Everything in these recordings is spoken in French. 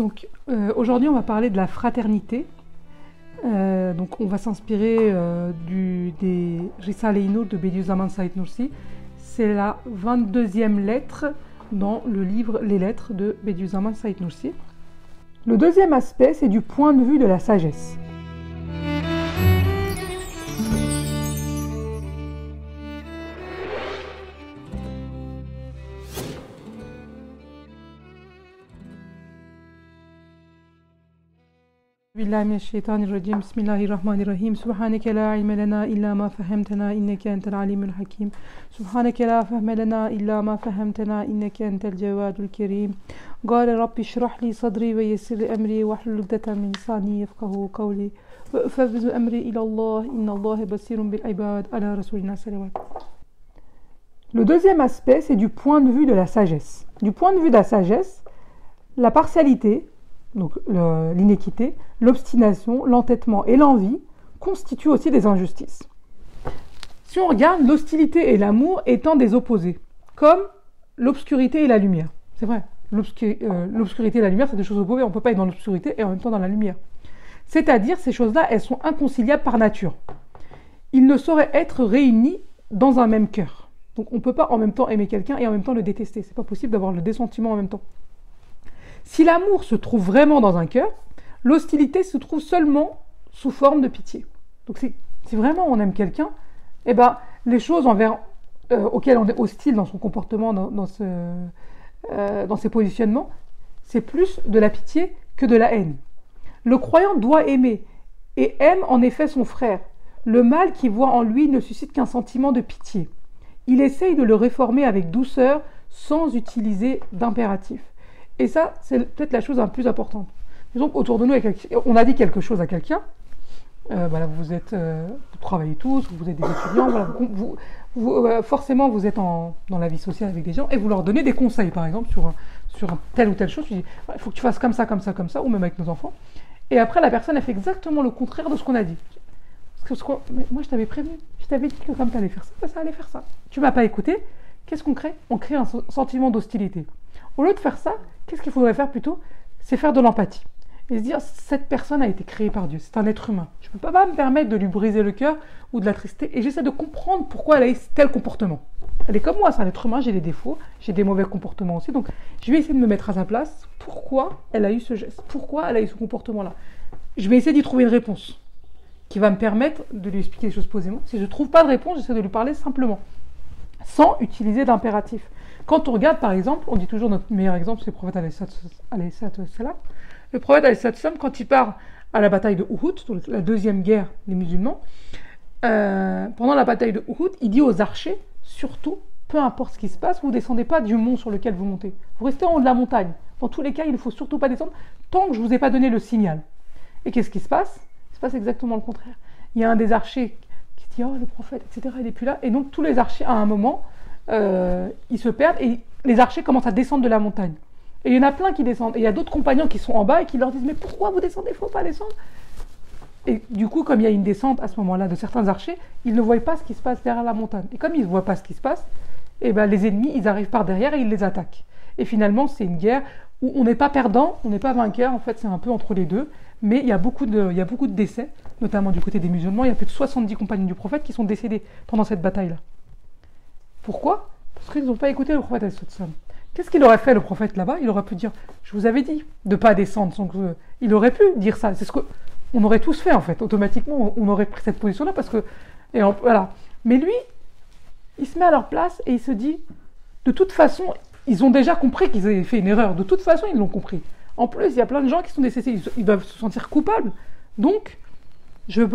Donc euh, aujourd'hui on va parler de la fraternité. Euh, donc on va s'inspirer euh, du, des Risale de Bediüzzaman Said Nursi. C'est la 22e lettre dans le livre Les lettres de Bediüzzaman Said Nursi. Le deuxième aspect c'est du point de vue de la sagesse. بالله من الشيطان الرجيم. بسم الله الرحمن الرحيم. سبحانك لا علم لنا إلا ما فهمتنا إنك أنت العليم الحكيم. سبحانك لا فهم لنا إلا ما فهمتنا إنك أنت الجواد الكريم. قال رب اشرح لي صدري ويسر أمري واحلل عقدة من لساني يفقه قولي. وأفوض أمري إلى الله إن الله بصير بالعباد على رسولنا. صلوات. Le deuxième aspect, c'est du point de vue de la sagesse. Du point de vue de la sagesse, la partialité, donc l'inéquité, l'obstination, l'entêtement et l'envie constituent aussi des injustices. Si on regarde l'hostilité et l'amour étant des opposés, comme l'obscurité et la lumière. C'est vrai, euh, l'obscurité et la lumière, c'est des choses opposées, on ne peut pas être dans l'obscurité et en même temps dans la lumière. C'est-à-dire, ces choses-là, elles sont inconciliables par nature. Ils ne sauraient être réunis dans un même cœur. Donc on ne peut pas en même temps aimer quelqu'un et en même temps le détester. C'est pas possible d'avoir le désentiment en même temps. Si l'amour se trouve vraiment dans un cœur, l'hostilité se trouve seulement sous forme de pitié. Donc si, vraiment on aime quelqu'un, eh ben, les choses envers, euh, auxquelles on est hostile dans son comportement, euh, dans ses positionnements, c'est plus de la pitié que de la haine. Le croyant doit aimer et aime en effet son frère. Le mal qu'il voit en lui ne suscite qu'un sentiment de pitié. Il essaye de le réformer avec douceur sans utiliser d'impératif. Et ça, c'est peut-être la chose la plus importante. Disons autour de nous, on a dit quelque chose à quelqu'un. Euh, vous êtes, euh, travaillez tous, vous êtes des étudiants, euh, forcément vous êtes dans la vie sociale avec des gens et vous leur donnez des conseils, par exemple, sur, sur telle ou telle chose. il faut que tu fasses comme ça, comme ça, comme ça, ou même avec nos enfants. Et après, la personne a fait exactement le contraire de ce qu'on a dit. Moi, je t'avais prévenu, je t'avais dit que comme tu allais faire ça, ça allait faire ça. Tu m'as pas écouté. Qu'est-ce qu'on crée? On crée un sentiment d'hostilité. Au lieu de faire ça, qu'est-ce qu'il faudrait faire plutôt? C'est faire de l'empathie. Et se dire, cette personne a été créée par Dieu, c'est un être humain. Je ne peux pas me permettre de lui briser le cœur ou de la trister. Et j'essaie de comprendre pourquoi elle a eu tel comportement. Elle est comme moi, c'est un être humain, j'ai des défauts, j'ai des mauvais comportements aussi. Donc je vais essayer de me mettre à sa place. Pourquoi elle a eu ce geste? Pourquoi elle a eu ce comportement-là? Je vais essayer d'y trouver une réponse qui va me permettre de lui expliquer les choses posément. Si je ne trouve pas de réponse, j'essaie de lui parler simplement, sans utiliser d'impératif. Quand on regarde, par exemple, on dit toujours notre meilleur exemple, c'est le prophète salam. Le prophète salam, quand il part à la bataille de Uhud, la deuxième guerre des musulmans, euh, pendant la bataille de Uhud, il dit aux archers, surtout, peu importe ce qui se passe, vous ne descendez pas du mont sur lequel vous montez. Vous restez en haut de la montagne. Dans tous les cas, il ne faut surtout pas descendre tant que je ne vous ai pas donné le signal. Et qu'est-ce qui se passe? Il se passe exactement le contraire. Il y a un des archers qui dit, oh, le prophète, etc., il n'est plus là. Et donc tous les archers, à un moment, euh, ils se perdent et les archers commencent à descendre de la montagne. Et il y en a plein qui descendent. Et il y a d'autres compagnons qui sont en bas et qui leur disent Mais pourquoi vous descendez? Il faut pas descendre. Et du coup, comme il y a une descente à ce moment-là de certains archers, ils ne voient pas ce qui se passe derrière la montagne. Et comme ils ne voient pas ce qui se passe, eh ben, les ennemis, ils arrivent par derrière et ils les attaquent. Et finalement, c'est une guerre où on n'est pas perdant, on n'est pas vainqueur, en fait, c'est un peu entre les deux. Mais il y, a beaucoup de, il y a beaucoup de décès, notamment du côté des musulmans. Il y a plus de 70 compagnons du prophète qui sont décédés pendant cette bataille-là. Pourquoi? Parce qu'ils n'ont pas écouté le prophète Qu'est-ce qu'il aurait fait le prophète là-bas? Il aurait pu dire Je vous avais dit de ne pas descendre. Donc, il aurait pu dire ça. C'est ce que on aurait tous fait en fait. Automatiquement, on aurait pris cette position-là parce que. Et voilà. Mais lui, il se met à leur place et il se dit De toute façon, ils ont déjà compris qu'ils avaient fait une erreur. De toute façon, ils l'ont compris. En plus, il y a plein de gens qui sont décédés. Ils doivent se sentir coupables. Donc, je ne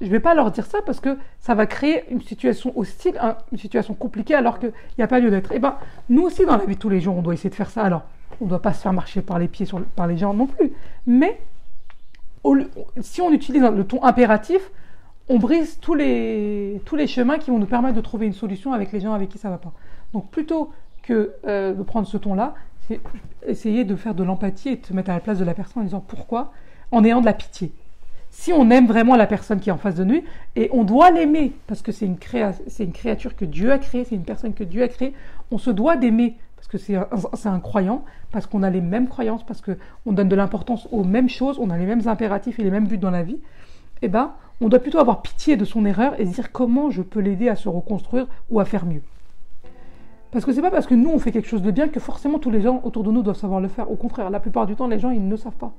vais pas leur dire ça parce que ça va créer une situation hostile, une situation compliquée alors qu'il n'y a pas lieu d'être. Et eh ben, nous aussi dans la vie de tous les jours, on doit essayer de faire ça. Alors, on ne doit pas se faire marcher par les pieds par les gens non plus. Mais si on utilise le ton impératif, on brise tous les, tous les chemins qui vont nous permettre de trouver une solution avec les gens avec qui ça ne va pas. Donc plutôt que euh, de prendre ce ton-là, c'est essayer de faire de l'empathie et de se mettre à la place de la personne en disant pourquoi, en ayant de la pitié si on aime vraiment la personne qui est en face de nous, et on doit l'aimer, parce que c'est une, créature que Dieu a créée, c'est une personne que Dieu a créée, on se doit d'aimer, parce que c'est un, croyant, parce qu'on a les mêmes croyances, parce qu'on donne de l'importance aux mêmes choses, on a les mêmes impératifs et les mêmes buts dans la vie, eh ben, on doit plutôt avoir pitié de son erreur et se dire comment je peux l'aider à se reconstruire ou à faire mieux. Parce que c'est pas parce que nous on fait quelque chose de bien que forcément tous les gens autour de nous doivent savoir le faire. Au contraire, la plupart du temps, les gens ils ne savent pas.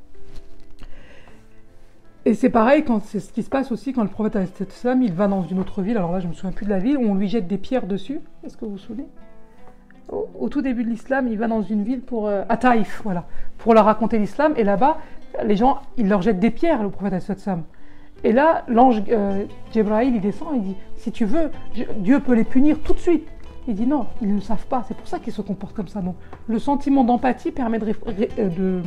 Et c'est pareil quand c'est ce qui se passe aussi quand le prophète salam il va dans une autre ville. Alors là, je me souviens plus de la ville où on lui jette des pierres dessus. Est-ce que vous vous souvenez? Au, tout début de l'islam, il va dans une ville pour euh, à Taïf, voilà, pour leur raconter l'islam. Et là-bas, les gens, ils leur jettent des pierres, le prophète salam. Et là, l'ange euh, il descend il dit Si tu veux, Dieu peut les punir tout de suite. Il dit Non, ils ne savent pas. C'est pour ça qu'ils se comportent comme ça. Donc, le sentiment d'empathie permet de, euh, de,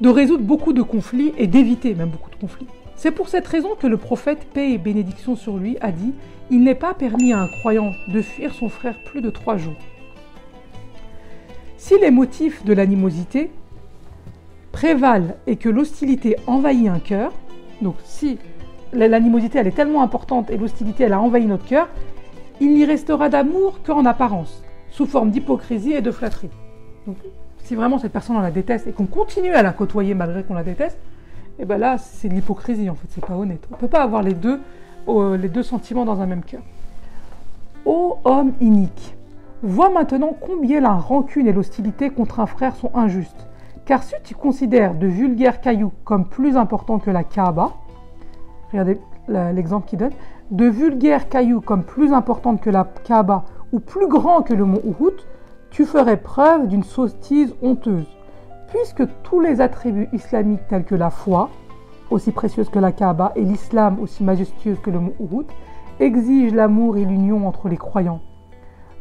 de résoudre beaucoup de conflits et d'éviter même beaucoup de conflits. C'est pour cette raison que le prophète, paix et bénédiction sur lui, a dit Il n'est pas permis à un croyant de fuir son frère plus de trois jours. Si les motifs de l'animosité prévalent et que l'hostilité envahit un cœur, donc si l'animosité elle est tellement importante et l'hostilité elle a envahi notre cœur, il n'y restera d'amour qu'en apparence, sous forme d'hypocrisie et de flatterie. Si vraiment cette personne on la déteste et qu'on continue à la côtoyer malgré qu'on la déteste, et eh ben là c'est de l'hypocrisie en fait, c'est pas honnête. On peut pas avoir les deux, euh, les deux sentiments dans un même cœur. Ô homme inique, vois maintenant combien la rancune et l'hostilité contre un frère sont injustes car si tu considères de vulgaires cailloux comme plus importants que la Kaaba, regardez l'exemple qu'il donne, de vulgaires cailloux comme plus importants que la Kaaba ou plus grands que le mont Uhud, tu ferais preuve d'une sottise honteuse. Puisque tous les attributs islamiques tels que la foi, aussi précieuse que la Kaaba, et l'islam, aussi majestueux que le mont exigent l'amour et l'union entre les croyants.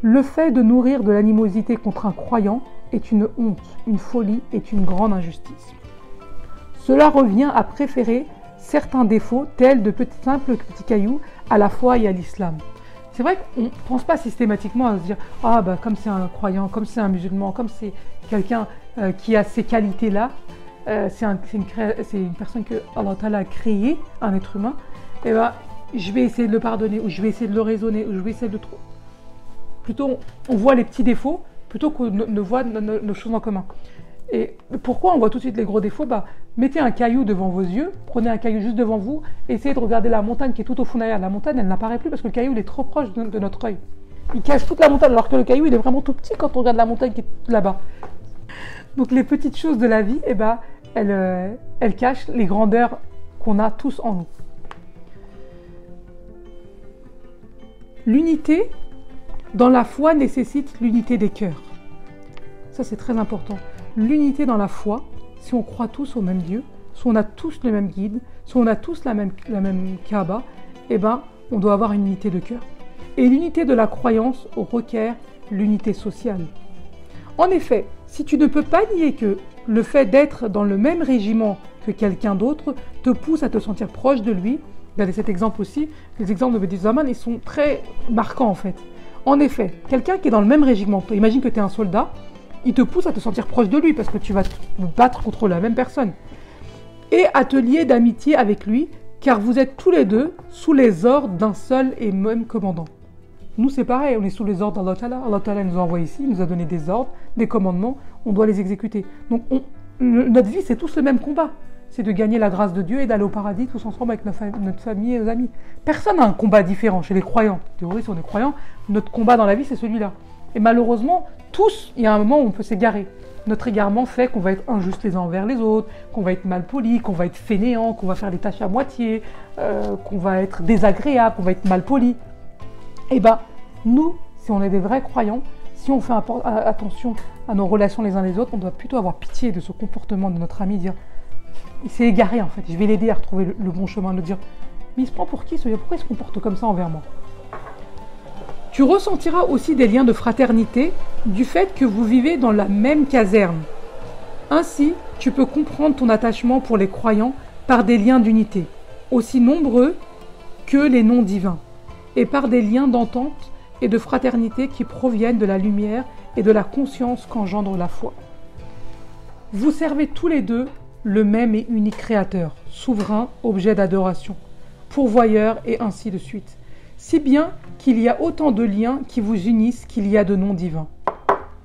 Le fait de nourrir de l'animosité contre un croyant est une honte, une folie, est une grande injustice. Cela revient à préférer certains défauts, tels de petits, simples petits cailloux, à la foi et à l'islam. C'est vrai qu'on ne pense pas systématiquement à se dire Ah, bah, comme c'est un croyant, comme c'est un musulman, comme c'est quelqu'un euh, qui a ces qualités-là, euh, c'est une, personne que Allah a créé, un être humain, et eh ben, je vais essayer de le pardonner, ou je vais essayer de le raisonner, ou je vais essayer de. Plutôt, on voit les petits défauts plutôt qu'on ne, voit nos, choses en commun. Et pourquoi on voit tout de suite les gros défauts? Bah, Mettez un caillou devant vos yeux, prenez un caillou juste devant vous, essayez de regarder la montagne qui est tout au fond derrière. La montagne, elle n'apparaît plus parce que le caillou il est trop proche de, notre œil. Il cache toute la montagne alors que le caillou il est vraiment tout petit quand on regarde la montagne qui est là-bas. Donc les petites choses de la vie, eh ben, elles, euh, elles cachent les grandeurs qu'on a tous en nous. L'unité, dans la foi nécessite l'unité des cœurs. Ça, c'est très important. L'unité dans la foi, si on croit tous au même Dieu, si on a tous le même guide, si on a tous la même, la même Kaaba, eh ben, on doit avoir une unité de cœur. Et l'unité de la croyance requiert l'unité sociale. En effet, si tu ne peux pas nier que le fait d'être dans le même régiment que quelqu'un d'autre te pousse à te sentir proche de lui, regardez cet exemple aussi, les exemples de Bedi Zaman, ils sont très marquants en fait. En effet, quelqu'un qui est dans le même régiment, imagine que tu es un soldat, il te pousse à te sentir proche de lui parce que tu vas te battre contre la même personne. Et à te lier d'amitié avec lui, car vous êtes tous les deux sous les ordres d'un seul et même commandant. Nous, c'est pareil, on est sous les ordres d'Allah Allah Ta'ala nous a envoyé ici, il nous a donné des ordres, des commandements, on doit les exécuter. Donc, notre vie, c'est tous le même combat c'est de gagner la grâce de Dieu et d'aller au paradis tous ensemble avec notre famille et nos amis. Personne n'a un combat différent chez les croyants. Théorie, si on est croyant, notre combat dans la vie, c'est celui-là. Et malheureusement, tous, il y a un moment où on peut s'égarer. Notre égarement fait qu'on va être injuste les uns envers les autres, qu'on va être mal poli, qu'on va être fainéant, qu'on va faire des tâches à moitié, euh, qu'on va être désagréable, qu'on va être mal poli. Eh bien, nous, si on est des vrais croyants, si on fait attention à nos relations les uns les autres, on doit plutôt avoir pitié de ce comportement de notre ami, dire il s'est égaré en fait. Je vais l'aider à retrouver le, bon chemin, de dire Mais il se prend pour qui ce Pourquoi il se comporte comme ça envers moi? Tu ressentiras aussi des liens de fraternité du fait que vous vivez dans la même caserne. Ainsi, tu peux comprendre ton attachement pour les croyants par des liens d'unité, aussi nombreux que les noms divins, et par des liens d'entente et de fraternité qui proviennent de la lumière et de la conscience qu'engendre la foi. Vous servez tous les deux le même et unique Créateur, souverain, objet d'adoration, pourvoyeur et ainsi de suite. Si bien qu'il y a autant de liens qui vous unissent qu'il y a de noms divins.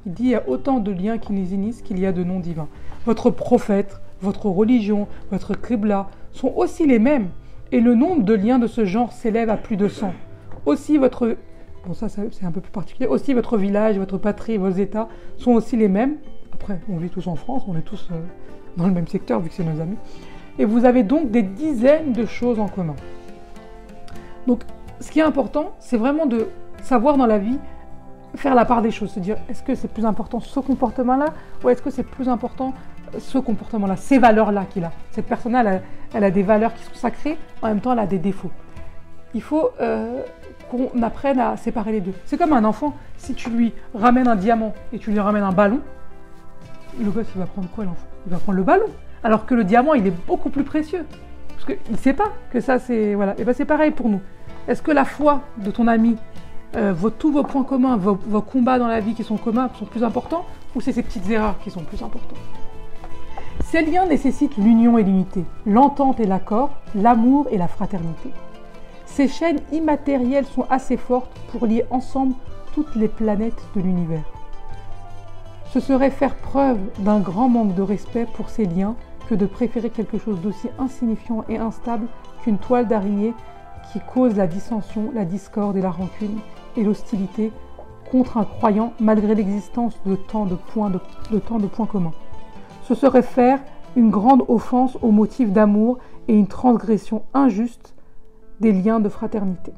Il dit il y a autant de liens qui nous unissent qu'il y a de noms divins. Votre prophète, votre religion, votre Qibla sont aussi les mêmes. Et le nombre de liens de ce genre s'élève à plus de 100. Aussi votre... Bon ça c'est un peu plus particulier. Aussi votre village, votre patrie, vos États sont aussi les mêmes. Après, on vit tous en France, on est tous euh, dans le même secteur vu que c'est nos amis. Et vous avez donc des dizaines de choses en commun. Donc ce qui est important, c'est vraiment de savoir dans la vie faire la part des choses, se dire est-ce que c'est plus important ce comportement-là ou est-ce que c'est plus important ce comportement-là, ces valeurs-là qu'il a. Cette personne-là, elle, a des valeurs qui sont sacrées, en même temps elle a des défauts. Il faut euh, qu'on apprenne à séparer les deux. C'est comme un enfant, si tu lui ramènes un diamant et tu lui ramènes un ballon, le gosse il va prendre quoi l'enfant? Il va prendre le ballon. Alors que le diamant il est beaucoup plus précieux. Parce qu'il ne sait pas que ça c'est... Voilà. Et bien c'est pareil pour nous. Est-ce que la foi de ton ami, euh, tous vos points communs, vos, combats dans la vie qui sont communs sont plus importants ou c'est ces petites erreurs qui sont plus importantes? Ces liens nécessitent l'union et l'unité, l'entente et l'accord, l'amour et la fraternité. Ces chaînes immatérielles sont assez fortes pour lier ensemble toutes les planètes de l'univers. Ce serait faire preuve d'un grand manque de respect pour ces liens que de préférer quelque chose d'aussi insignifiant et instable qu'une toile d'araignée qui cause la dissension, la discorde et la rancune et l'hostilité contre un croyant malgré l'existence de tant de points, de, de points communs. Ce serait faire une grande offense au motif d'amour et une transgression injuste des liens de fraternité.